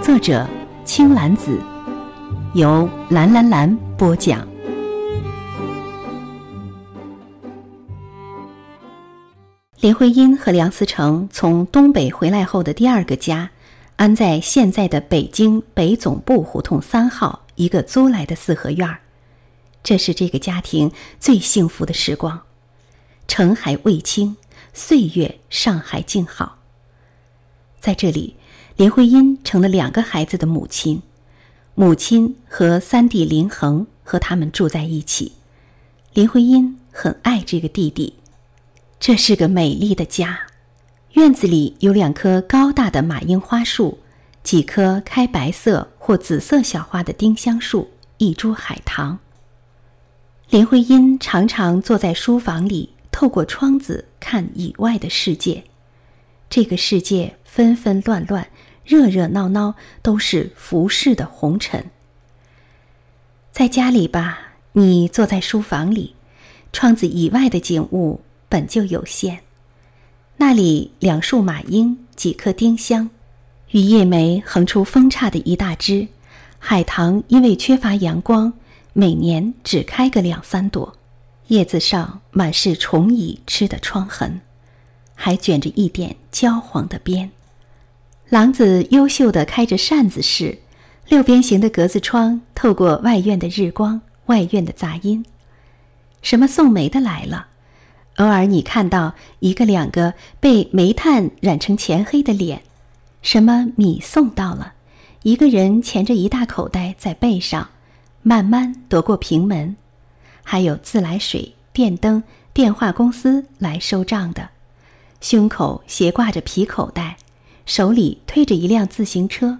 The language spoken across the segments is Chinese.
作者青兰子，由蓝蓝蓝播讲。林徽因和梁思成从东北回来后的第二个家，安在现在的北京北总部胡同三号一个租来的四合院儿。这是这个家庭最幸福的时光。城还未清，岁月尚还静好。在这里，林徽因成了两个孩子的母亲，母亲和三弟林恒和他们住在一起。林徽因很爱这个弟弟。这是个美丽的家，院子里有两棵高大的马樱花树，几棵开白色或紫色小花的丁香树，一株海棠。林徽因常常坐在书房里，透过窗子看以外的世界。这个世界纷纷乱乱，热热闹闹，都是浮世的红尘。在家里吧，你坐在书房里，窗子以外的景物。本就有限，那里两树马樱，几棵丁香，与叶梅横出分叉的一大枝，海棠因为缺乏阳光，每年只开个两三朵，叶子上满是虫蚁吃的疮痕，还卷着一点焦黄的边。廊子优秀的开着扇子式，六边形的格子窗透过外院的日光，外院的杂音。什么送煤的来了？偶尔，你看到一个两个被煤炭染成浅黑的脸，什么米送到了，一个人钳着一大口袋在背上，慢慢踱过平门，还有自来水、电灯、电话公司来收账的，胸口斜挂着皮口袋，手里推着一辆自行车，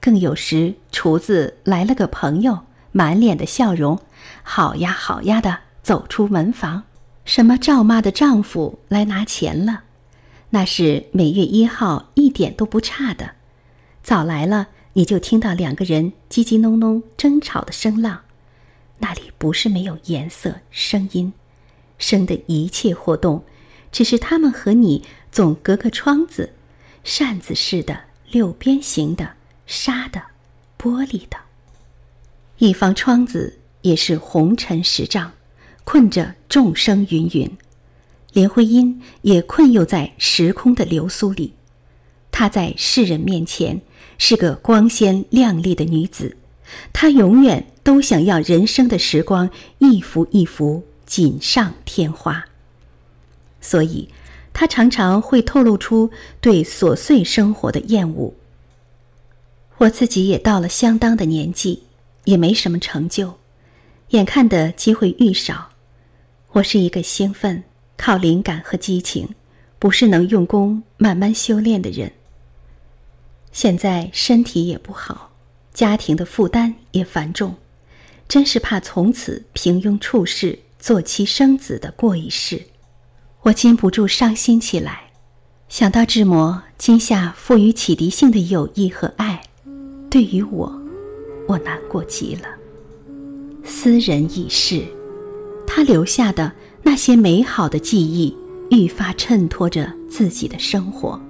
更有时厨子来了个朋友，满脸的笑容，好呀好呀的走出门房。什么赵妈的丈夫来拿钱了？那是每月一号，一点都不差的。早来了，你就听到两个人叽叽哝哝争吵的声浪。那里不是没有颜色、声音，生的一切活动，只是他们和你总隔个窗子，扇子似的、六边形的、纱的、玻璃的。一方窗子也是红尘十丈。困着众生芸芸，林徽因也困囿在时空的流苏里。她在世人面前是个光鲜亮丽的女子，她永远都想要人生的时光一幅一幅锦上添花。所以，他常常会透露出对琐碎生活的厌恶。我自己也到了相当的年纪，也没什么成就，眼看的机会愈少。我是一个兴奋、靠灵感和激情，不是能用功慢慢修炼的人。现在身体也不好，家庭的负担也繁重，真是怕从此平庸处世、做妻生子的过一世。我禁不住伤心起来，想到志摩今夏赋予启迪性的友谊和爱，对于我，我难过极了。斯人已逝。他留下的那些美好的记忆，愈发衬托着自己的生活，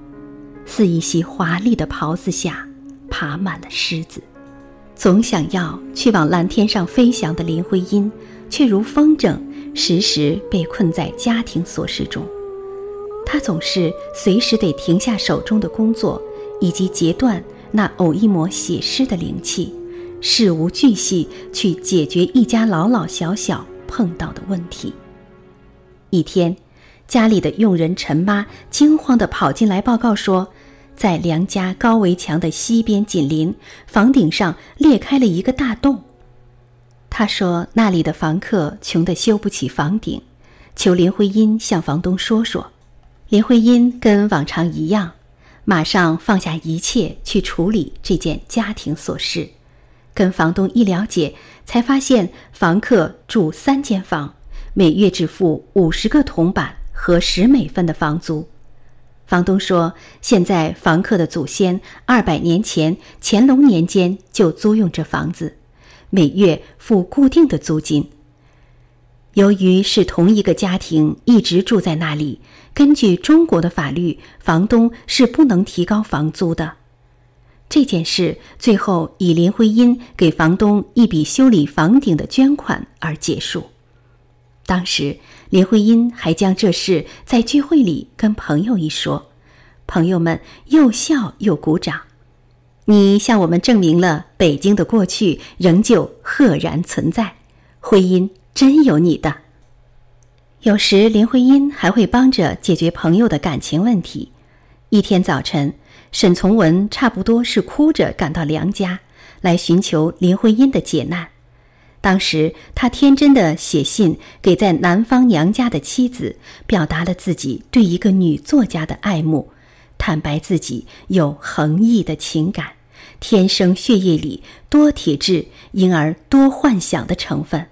似一袭华丽的袍子下爬满了虱子。总想要去往蓝天上飞翔的林徽因，却如风筝，时时被困在家庭琐事中。他总是随时得停下手中的工作，以及截断那偶一抹写诗的灵气，事无巨细去解决一家老老小小。碰到的问题。一天，家里的佣人陈妈惊慌地跑进来报告说，在梁家高围墙的西边紧邻房顶上裂开了一个大洞。他说那里的房客穷得修不起房顶，求林徽因向房东说说。林徽因跟往常一样，马上放下一切去处理这件家庭琐事。跟房东一了解，才发现房客住三间房，每月只付五十个铜板和十美分的房租。房东说，现在房客的祖先二百年前乾隆年间就租用这房子，每月付固定的租金。由于是同一个家庭一直住在那里，根据中国的法律，房东是不能提高房租的。这件事最后以林徽因给房东一笔修理房顶的捐款而结束。当时林徽因还将这事在聚会里跟朋友一说，朋友们又笑又鼓掌。你向我们证明了北京的过去仍旧赫然存在，徽因真有你的。有时林徽因还会帮着解决朋友的感情问题。一天早晨。沈从文差不多是哭着赶到梁家，来寻求林徽因的解难。当时他天真的写信给在南方娘家的妻子，表达了自己对一个女作家的爱慕，坦白自己有横溢的情感，天生血液里多铁质，因而多幻想的成分。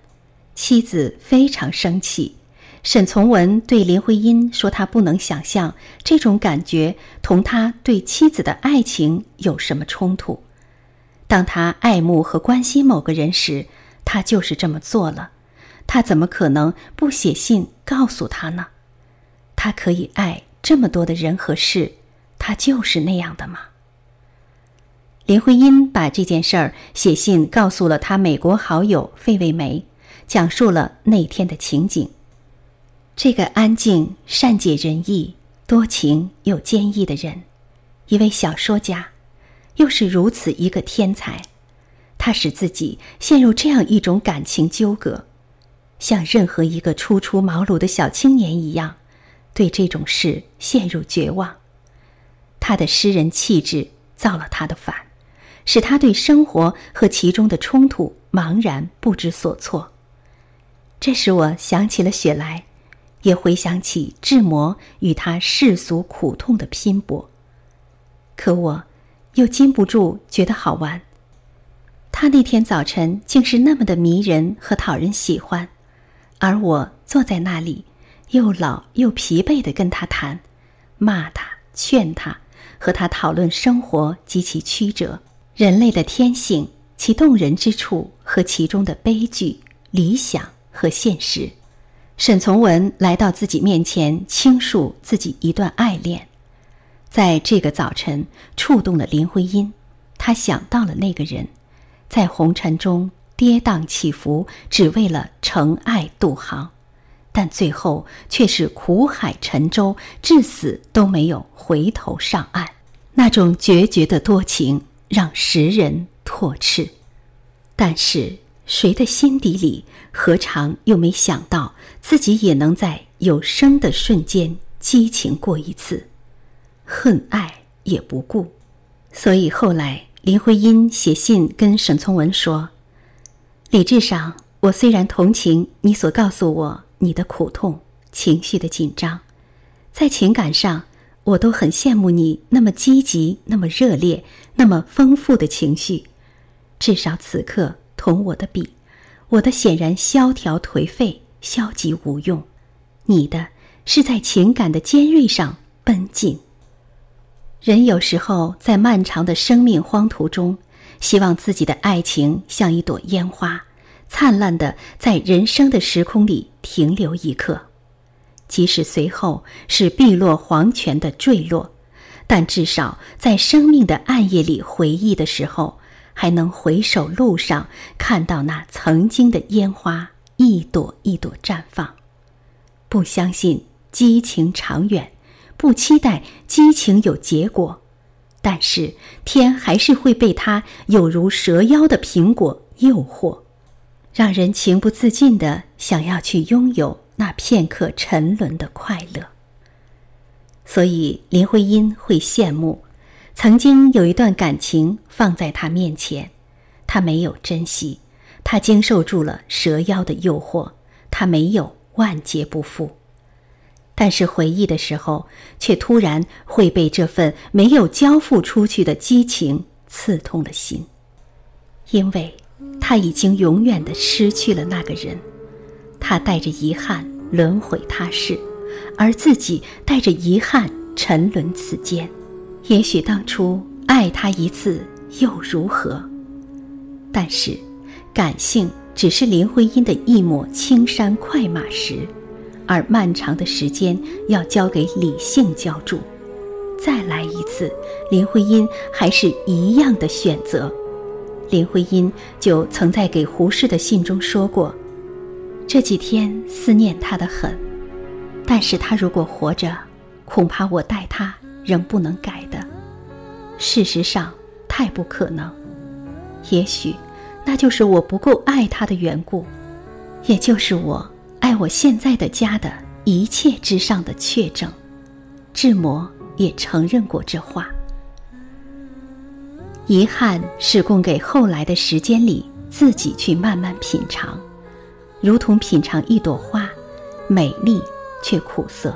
妻子非常生气。沈从文对林徽因说：“他不能想象这种感觉同他对妻子的爱情有什么冲突。当他爱慕和关心某个人时，他就是这么做了。他怎么可能不写信告诉他呢？他可以爱这么多的人和事，他就是那样的吗？”林徽因把这件事儿写信告诉了他美国好友费慰梅，讲述了那天的情景。这个安静、善解人意、多情又坚毅的人，一位小说家，又是如此一个天才。他使自己陷入这样一种感情纠葛，像任何一个初出茅庐的小青年一样，对这种事陷入绝望。他的诗人气质造了他的反，使他对生活和其中的冲突茫然不知所措。这使我想起了雪莱。也回想起志摩与他世俗苦痛的拼搏，可我又禁不住觉得好玩。他那天早晨竟是那么的迷人和讨人喜欢，而我坐在那里，又老又疲惫的跟他谈，骂他，劝他，和他讨论生活及其曲折，人类的天性，其动人之处和其中的悲剧、理想和现实。沈从文来到自己面前，倾诉自己一段爱恋，在这个早晨触动了林徽因。他想到了那个人，在红尘中跌宕起伏，只为了乘爱渡航，但最后却是苦海沉舟，至死都没有回头上岸。那种决绝的多情让时人唾斥，但是。谁的心底里何尝又没想到自己也能在有生的瞬间激情过一次，恨爱也不顾。所以后来林徽因写信跟沈从文说：“理智上，我虽然同情你所告诉我你的苦痛、情绪的紧张，在情感上，我都很羡慕你那么积极、那么热烈、那么丰富的情绪。至少此刻。”同我的比，我的显然萧条颓废、消极无用；你的是在情感的尖锐上奔进。人有时候在漫长的生命荒途中，希望自己的爱情像一朵烟花，灿烂的在人生的时空里停留一刻，即使随后是碧落黄泉的坠落，但至少在生命的暗夜里回忆的时候。还能回首路上看到那曾经的烟花一朵一朵绽放，不相信激情长远，不期待激情有结果，但是天还是会被它有如蛇妖的苹果诱惑，让人情不自禁的想要去拥有那片刻沉沦的快乐。所以林徽因会羡慕。曾经有一段感情放在他面前，他没有珍惜，他经受住了蛇妖的诱惑，他没有万劫不复。但是回忆的时候，却突然会被这份没有交付出去的激情刺痛了心，因为他已经永远的失去了那个人，他带着遗憾轮回他世，而自己带着遗憾沉沦此间。也许当初爱他一次又如何？但是，感性只是林徽因的一抹青山快马时。而漫长的时间要交给理性浇筑。再来一次，林徽因还是一样的选择。林徽因就曾在给胡适的信中说过：“这几天思念他的很，但是他如果活着，恐怕我待他仍不能改的。事实上，太不可能。也许，那就是我不够爱他的缘故，也就是我。”爱我现在的家的一切之上的确证，志摩也承认过这话。遗憾是供给后来的时间里自己去慢慢品尝，如同品尝一朵花，美丽却苦涩；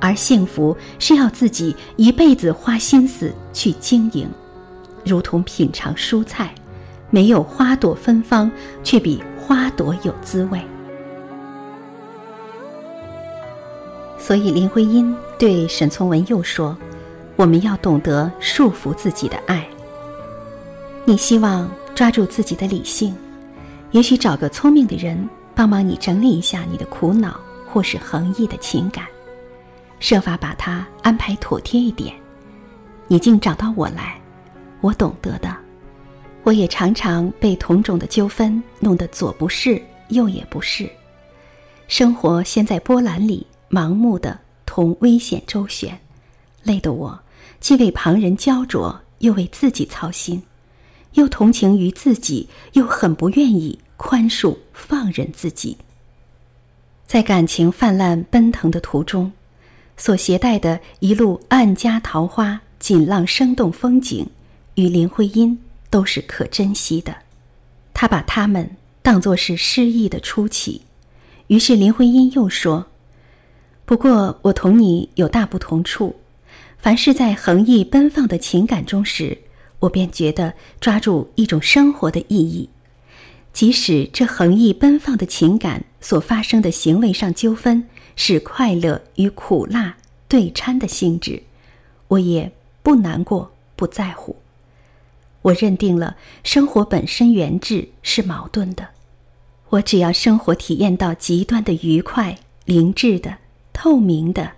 而幸福是要自己一辈子花心思去经营，如同品尝蔬菜，没有花朵芬芳，却比花朵有滋味。所以，林徽因对沈从文又说：“我们要懂得束缚自己的爱。你希望抓住自己的理性，也许找个聪明的人帮忙你整理一下你的苦恼或是横溢的情感，设法把它安排妥帖一点。你竟找到我来，我懂得的。我也常常被同种的纠纷弄得左不是右也不是，生活陷在波澜里。”盲目的同危险周旋，累得我既为旁人焦灼，又为自己操心，又同情于自己，又很不愿意宽恕放任自己。在感情泛滥奔腾的途中，所携带的一路暗家桃花、锦浪生动风景，与林徽因都是可珍惜的。他把它们当作是诗意的初起。于是林徽因又说。不过，我同你有大不同处。凡是在横溢奔放的情感中时，我便觉得抓住一种生活的意义。即使这横溢奔放的情感所发生的行为上纠纷是快乐与苦辣对掺的性质，我也不难过，不在乎。我认定了生活本身原质是矛盾的。我只要生活体验到极端的愉快、灵智的。透明的、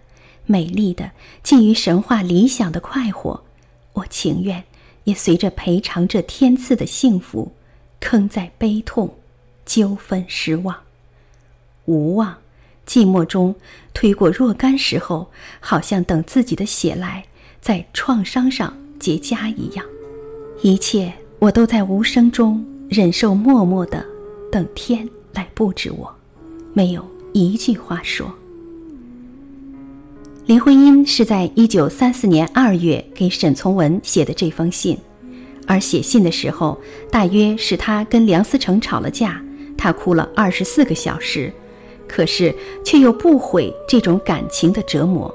美丽的、近于神话理想的快活，我情愿也随着赔偿这天赐的幸福，坑在悲痛、纠纷、失望、无望、寂寞中推过若干时候，好像等自己的血来在创伤上结痂一样。一切我都在无声中忍受，默默的等天来布置我，没有一句话说。林徽因是在一九三四年二月给沈从文写的这封信，而写信的时候，大约是他跟梁思成吵了架，他哭了二十四个小时，可是却又不悔这种感情的折磨。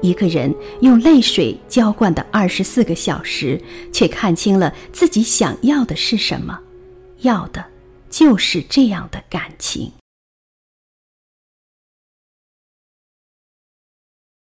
一个人用泪水浇灌的二十四个小时，却看清了自己想要的是什么，要的就是这样的感情。